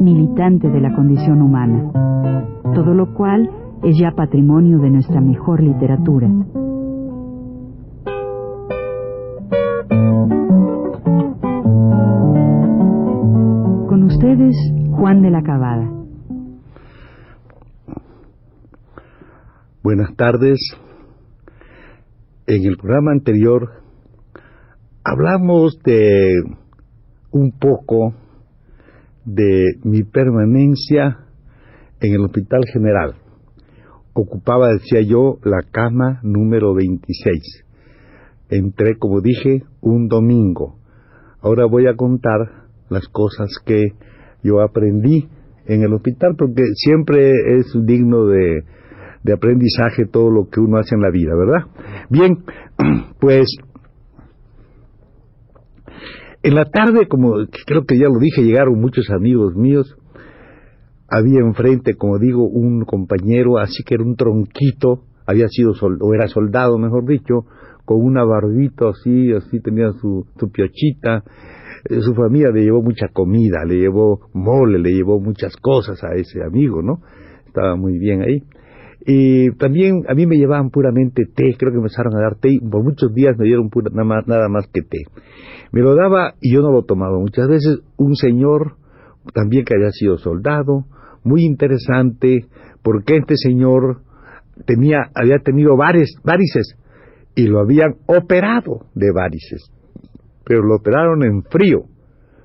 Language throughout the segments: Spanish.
militante de la condición humana, todo lo cual es ya patrimonio de nuestra mejor literatura. Con ustedes, Juan de la Cabada. Buenas tardes. En el programa anterior hablamos de un poco de mi permanencia en el Hospital General. Ocupaba, decía yo, la cama número 26. Entré, como dije, un domingo. Ahora voy a contar las cosas que yo aprendí en el hospital, porque siempre es digno de, de aprendizaje todo lo que uno hace en la vida, ¿verdad? Bien, pues en la tarde, como creo que ya lo dije, llegaron muchos amigos míos. Había enfrente, como digo, un compañero, así que era un tronquito, había sido, o era soldado, mejor dicho, con una barbita así, así tenía su, su piochita. Eh, su familia le llevó mucha comida, le llevó mole, le llevó muchas cosas a ese amigo, ¿no? Estaba muy bien ahí. Y también a mí me llevaban puramente té, creo que empezaron a dar té, y por muchos días me dieron pura, nada, más, nada más que té. Me lo daba y yo no lo tomaba. Muchas veces un señor, también que había sido soldado, muy interesante, porque este señor tenía, había tenido varices y lo habían operado de varices, pero lo operaron en frío.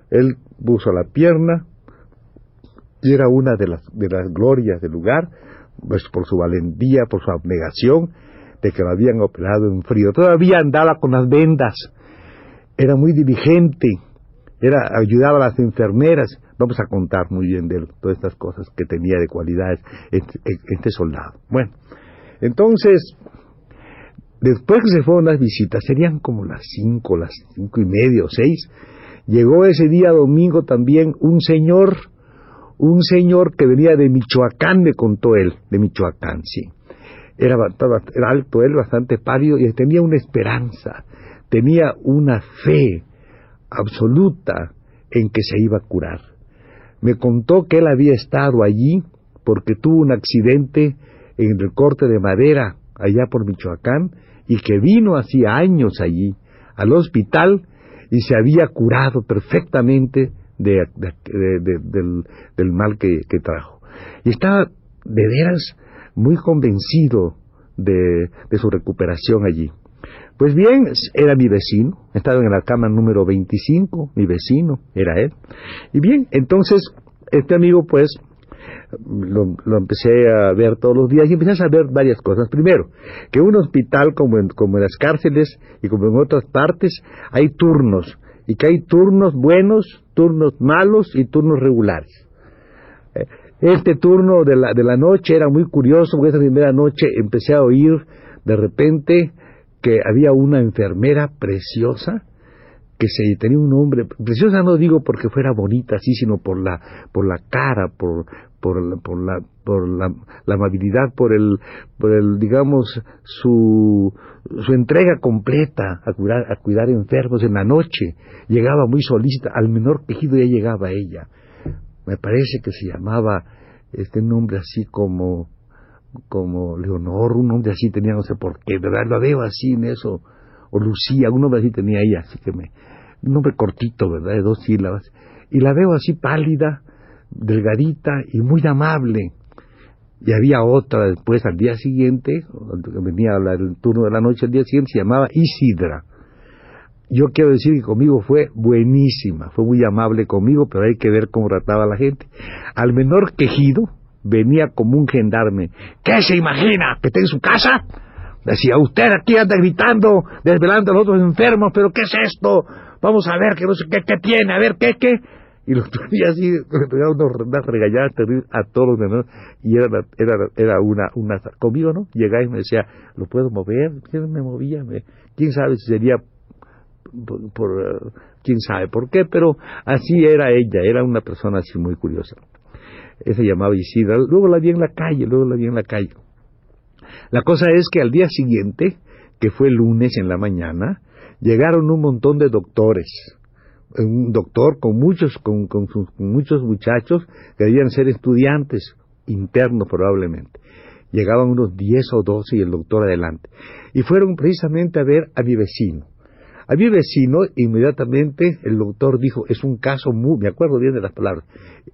Él puso la pierna y era una de las, de las glorias del lugar, pues por su valentía, por su abnegación, de que lo habían operado en frío. Todavía andaba con las vendas, era muy diligente, era, ayudaba a las enfermeras. Vamos a contar muy bien de él, todas estas cosas que tenía de cualidades este, este soldado. Bueno, entonces, después que se fueron las visitas, serían como las cinco, las cinco y media o seis, llegó ese día domingo también un señor un señor que venía de Michoacán, me contó él, de Michoacán, sí. Era, alto él, bastante pálido, y tenía una esperanza, tenía una fe absoluta en que se iba a curar. Me contó que él había estado allí porque tuvo un accidente en el corte de madera allá por Michoacán y que vino hacía años allí al hospital y se había curado perfectamente de, del, del, mal que, trajo. Y estaba de veras muy convencido de, de su recuperación allí. Pues bien, era mi vecino, estaba en la cama número 25, mi vecino, era él. Y bien, entonces, este amigo pues lo, lo, empecé a ver todos los días y empecé a saber varias cosas. Primero, que un hospital como en, como en las cárceles y como en otras partes hay turnos y que hay turnos buenos, turnos malos y turnos regulares. Eh, este turno de la, de la noche era muy curioso, porque esa primera noche empecé a oír de repente que había una enfermera preciosa que se tenía un nombre preciosa no digo porque fuera bonita así sino por la por la cara por por, por la por la, amabilidad por el por el digamos su su entrega completa a cuidar a cuidar enfermos en la noche. Llegaba muy solícita al menor quejido ya llegaba ella. Me parece que se llamaba este nombre así como como Leonor un nombre así tenía no sé por qué verdad lo veo así en eso. O Lucía un nombre así tenía ella así que me un nombre cortito verdad de dos sílabas. Y la veo así pálida delgadita y muy amable. Y había otra después al día siguiente, venía el turno de la noche al día siguiente, se llamaba Isidra. Yo quiero decir que conmigo fue buenísima, fue muy amable conmigo, pero hay que ver cómo trataba a la gente. Al menor quejido venía como un gendarme. ¿Qué se imagina? ¿Que está en su casa? Decía, usted aquí anda gritando, desvelando a los otros enfermos, pero ¿qué es esto? Vamos a ver, que no sé qué, qué tiene, a ver, ¿qué, qué? Y lo tenía así, le regañadas a todos los demás, y era, era, era una, una, conmigo, ¿no? Llegaba y me decía, ¿lo puedo mover? ¿Quién me movía? ¿Quién sabe si sería por, eh, quién sabe por qué, pero así era ella, era una persona así muy curiosa. Esa llamaba Isidra, luego la vi en la calle, luego la vi en la calle. La cosa es que al día siguiente, que fue lunes en la mañana, llegaron un montón de doctores, un doctor con muchos, con, con, muchos muchachos que debían ser estudiantes, internos probablemente. Llegaban unos 10 o 12 y el doctor adelante. Y fueron precisamente a ver a mi vecino. A mi vecino, inmediatamente el doctor dijo, es un caso muy, me acuerdo bien de las palabras,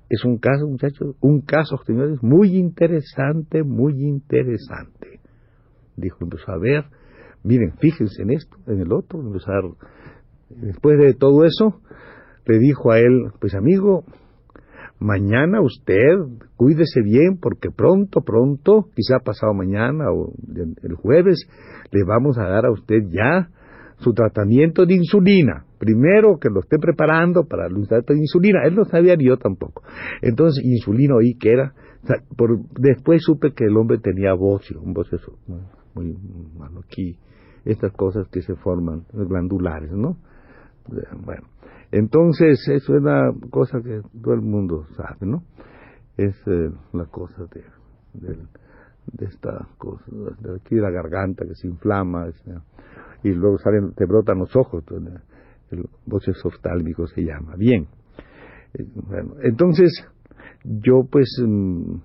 es un caso, muchachos, un caso, señores, muy interesante, muy interesante. Dijo, empezó a ver, miren, fíjense en esto, en el otro, empezó a Después de todo eso, le dijo a él, pues amigo, mañana usted cuídese bien porque pronto, pronto, quizá pasado mañana o el jueves, le vamos a dar a usted ya su tratamiento de insulina. Primero que lo esté preparando para el tratamiento de insulina. Él no sabía ni yo tampoco. Entonces, insulina oí que era. por, después supe que el hombre tenía bocio, un bocio muy, malo aquí. Estas cosas que se forman, glandulares, ¿no? Bueno, entonces eso es una cosa que todo el mundo sabe, ¿no? Es eh, la cosa de, de, esta cosa, de aquí la garganta que se inflama y luego salen, te brotan los ojos, el voces oftálmico se llama. Bien, eh, bueno, entonces yo pues, mm,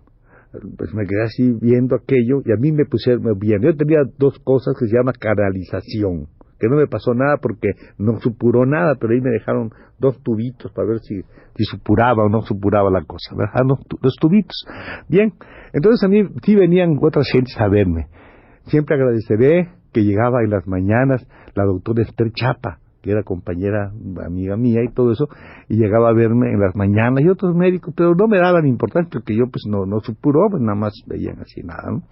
pues me quedé así viendo aquello y a mí me pusieron bien. Yo tenía dos cosas que se llama canalización, que no me pasó nada porque no supuró nada, pero ahí me dejaron dos tubitos para ver si, si supuraba o no supuraba la cosa. Me dejaron dos tubitos. Bien, entonces a mí sí venían otras gentes a verme. Siempre agradeceré que llegaba en las mañanas la doctora Esther Chapa, que era compañera, amiga mía y todo eso, y llegaba a verme en las mañanas y otros médicos, pero no me daban importancia porque yo pues no, no supuró, pues nada más veían así nada, ¿no?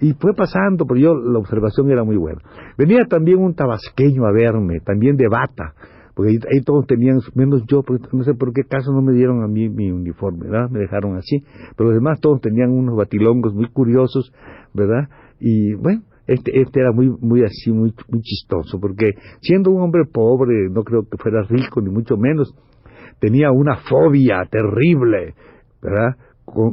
Y fue pasando, pero yo la observación era muy buena. Venía también un tabasqueño a verme, también de bata, porque ahí, todos tenían, menos yo, no sé por qué caso no me dieron a mí mi uniforme, ¿verdad? Me dejaron así, pero los demás todos tenían unos batilongos muy curiosos, ¿verdad? Y bueno, este, este era muy, muy así, muy, muy chistoso, porque siendo un hombre pobre, no creo que fuera rico, ni mucho menos, tenía una fobia terrible, ¿verdad?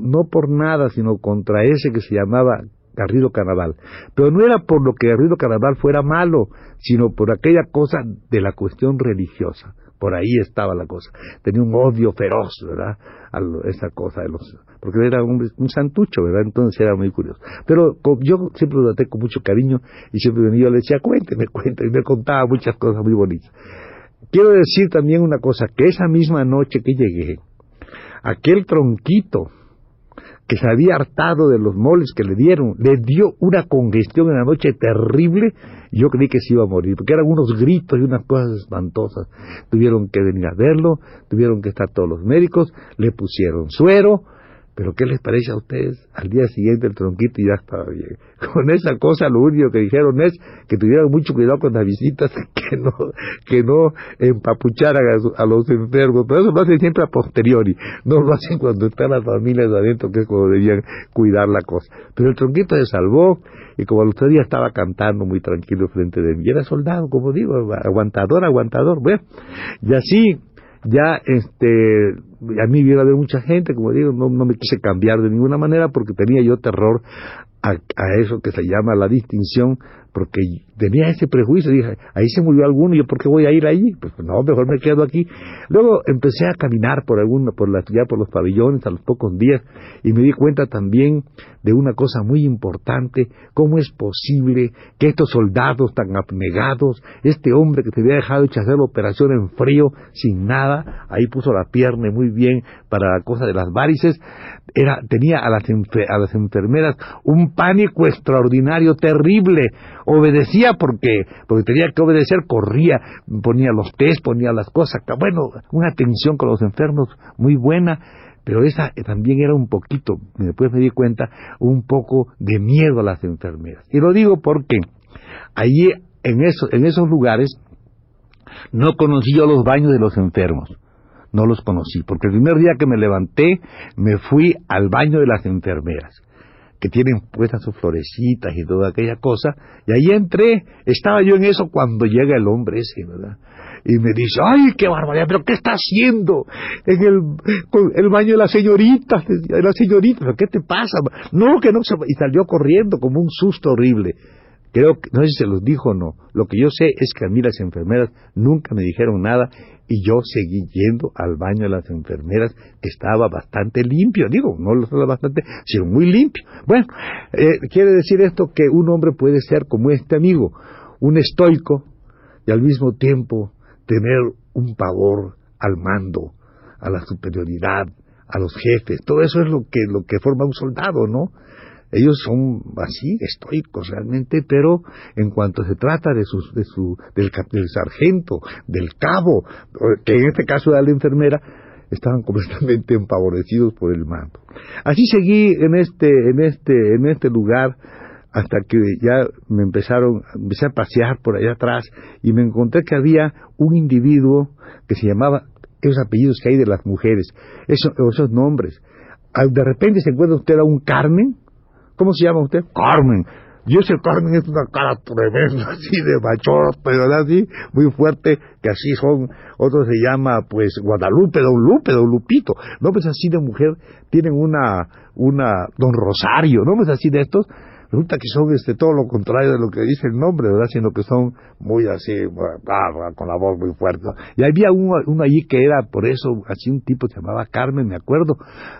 no por nada, sino contra ese que se llamaba Garrido Carnaval. Pero no era por lo que Garrido Carnaval fuera malo, sino por aquella cosa de la cuestión religiosa. Por ahí estaba la cosa. Tenía un odio feroz, ¿verdad? A esa cosa de los... Porque era un, santucho, ¿verdad? Entonces era muy curioso. Pero yo siempre lo traté con mucho cariño y siempre venía y le decía, cuénteme, cuénteme, y me contaba muchas cosas muy bonitas. Quiero decir también una cosa, que esa misma noche que llegué, aquel tronquito que se había hartado de los moles que le dieron, le dio una congestión en la noche terrible yo creí que se iba a morir, porque eran unos gritos y unas cosas espantosas. Tuvieron que venir a verlo, tuvieron que estar todos los médicos, le pusieron suero, pero ¿qué les parece a ustedes? Al día siguiente el tronquito ya estaba bien. Con esa cosa lo único que dijeron es que tuvieran mucho cuidado con las visitas, que no, que no empapucharan a, los enfermos. Pero eso lo hacen siempre a posteriori. No lo hacen cuando están las familias adentro, que es cuando debían cuidar la cosa. Pero el tronquito se salvó y como el otro día estaba cantando muy tranquilo frente de mí. Era soldado, como digo, aguantador, aguantador. Bueno, y así ya este a mí viene a haber mucha gente, como digo, no, no me quise cambiar de ninguna manera porque tenía yo terror a, a, eso que se llama la distinción porque tenía ese prejuicio, dije, ahí se murió alguno, ¿yo por qué voy a ir allí? Pues no, mejor me quedo aquí. Luego empecé a caminar por alguna, por la, ya por los pabellones a los pocos días, y me di cuenta también de una cosa muy importante, cómo es posible que estos soldados tan abnegados, este hombre que se había dejado hecho hacer la operación en frío, sin nada, ahí puso la pierna muy bien para la cosa de las varices, era, tenía a las, a las enfermeras un pánico extraordinario, terrible, obedecía porque, porque tenía que obedecer, corría, ponía los test, ponía las cosas, bueno, una atención con los enfermos muy buena, pero esa también era un poquito, después me di cuenta, un poco de miedo a las enfermeras. Y lo digo porque allí, en, en esos lugares, no conocí yo los baños de los enfermos. no los conocí, porque el primer día que me levanté me fui al baño de las enfermeras que tienen puestas sus florecitas y toda aquella cosa, y ahí entré, estaba yo en eso cuando llega el hombre ese, ¿verdad? Y me dice, ay, qué barbaridad, pero ¿qué está haciendo en el, el baño de la señorita? De la señorita, ¿pero qué te pasa? No, que no se... Y salió corriendo como un susto horrible. Creo que, no sé si se los dijo o no. Lo que yo sé es que a mí las enfermeras nunca me dijeron nada y yo seguí yendo al baño de las enfermeras que estaba bastante limpio. Digo, no lo estaba bastante, sino muy limpio. Bueno, eh, quiere decir esto que un hombre puede ser como este amigo, un estoico y al mismo tiempo tener un pavor al mando, a la superioridad, a los jefes. Todo eso es lo que, lo que forma un soldado, ¿no? Ellos son así, estoicos realmente, pero en cuanto se trata de, sus, de su, del, sargento, del cabo, que en este caso era la enfermera, estaban completamente empavorecidos por el mando. Así seguí en este, en este, en este lugar hasta que ya me empezaron, a pasear por allá atrás y me encontré que había un individuo que se llamaba, esos apellidos que hay de las mujeres, esos, esos nombres. Ah, de repente se encuentra usted a un Carmen, ¿Cómo se llama usted? Carmen. Y ese Carmen es una cara tremenda, así de machor, pero así, muy fuerte, que así son, otro se llama, pues, Guadalupe, Don Lupe, Don Lupito, nombres así de mujer, tienen una, una, Don Rosario, nombres así de estos, resulta que son este todo lo contrario de lo que dice el nombre, ¿verdad? Sino que son muy así, con la voz muy fuerte. Y había uno, uno allí que era, por eso, así un tipo se llamaba Carmen, me acuerdo,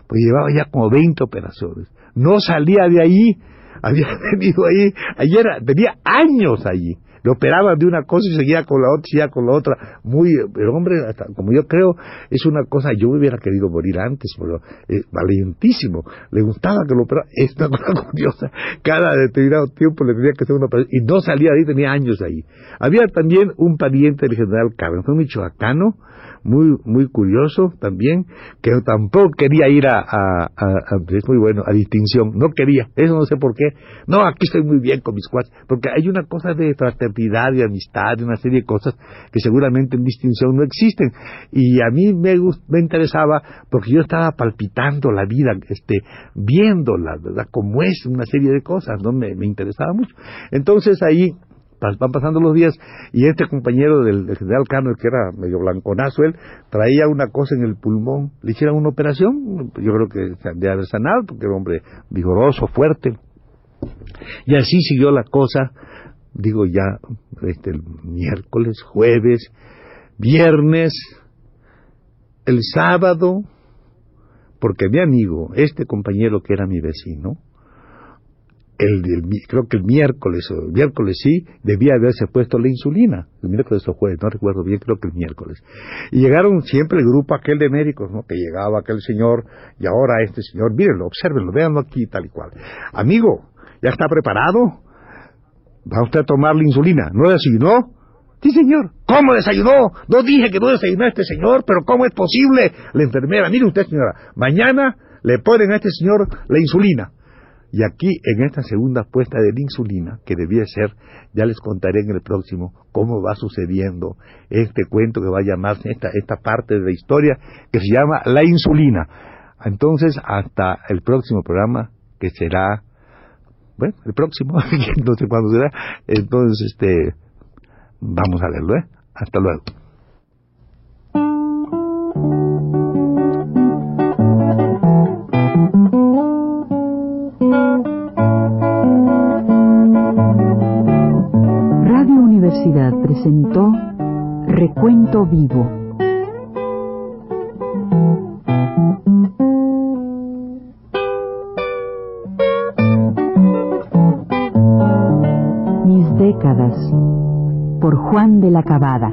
pues llevaba ya como 20 operaciones. No salía de ahí, había venido ahí, ayer tenía años allí lo operaban de una cosa y seguía con la otra, seguía con la otra. Muy, el hombre, como yo creo, es una cosa, yo hubiera querido morir antes, pero eh, valientísimo. Le gustaba que lo operara. Es una cosa curiosa. Cada determinado tiempo le tenía que hacer una operación y no salía de ahí, tenía años ahí. Había también un pariente del general Carmen, fue un michoacano, muy muy curioso también que tampoco quería ir a, a, es muy bueno a distinción no quería eso no sé por qué no aquí estoy muy bien con mis cuates porque hay una cosa de fraternidad y amistad y una serie de cosas que seguramente en distinción no existen. Y a mí me me interesaba porque yo estaba palpitando la vida este viéndola verdad como es una serie de cosas no me, me interesaba mucho. Entonces ahí van pasando los días y este compañero del, general Cano, que era medio blanconazo, él traía una cosa en el pulmón, le hicieron una operación, yo creo que de haber sanado, porque era un hombre vigoroso, fuerte. Y así siguió la cosa, digo ya, este, el miércoles, jueves, viernes, el sábado, porque mi amigo, este compañero que era mi vecino, el, creo que el miércoles, el miércoles sí, debía haberse puesto la insulina, el miércoles o jueves, no recuerdo bien, creo que el miércoles. Y llegaron siempre el grupo aquel de médicos, ¿no? Que llegaba aquel señor, y ahora este señor, mírenlo, observenlo, véanlo aquí, tal y cual. Amigo, ¿ya está preparado? ¿Va usted a tomar la insulina? ¿No desayunó? Sí, señor. ¿Cómo desayunó? No dije que no desayunó este señor, pero ¿cómo es posible? La enfermera, mire usted, señora, mañana le ponen a este señor la insulina. Y aquí, en esta segunda puesta de la insulina, que debía ser, ya les contaré en el próximo cómo va sucediendo este cuento que va a llamarse esta, esta parte de la historia, que se llama La insulina. Entonces, hasta el próximo programa, que será, bueno, el próximo, no sé cuándo será, entonces, este, vamos a verlo, ¿eh? Hasta luego. presentó Recuento Vivo. Juan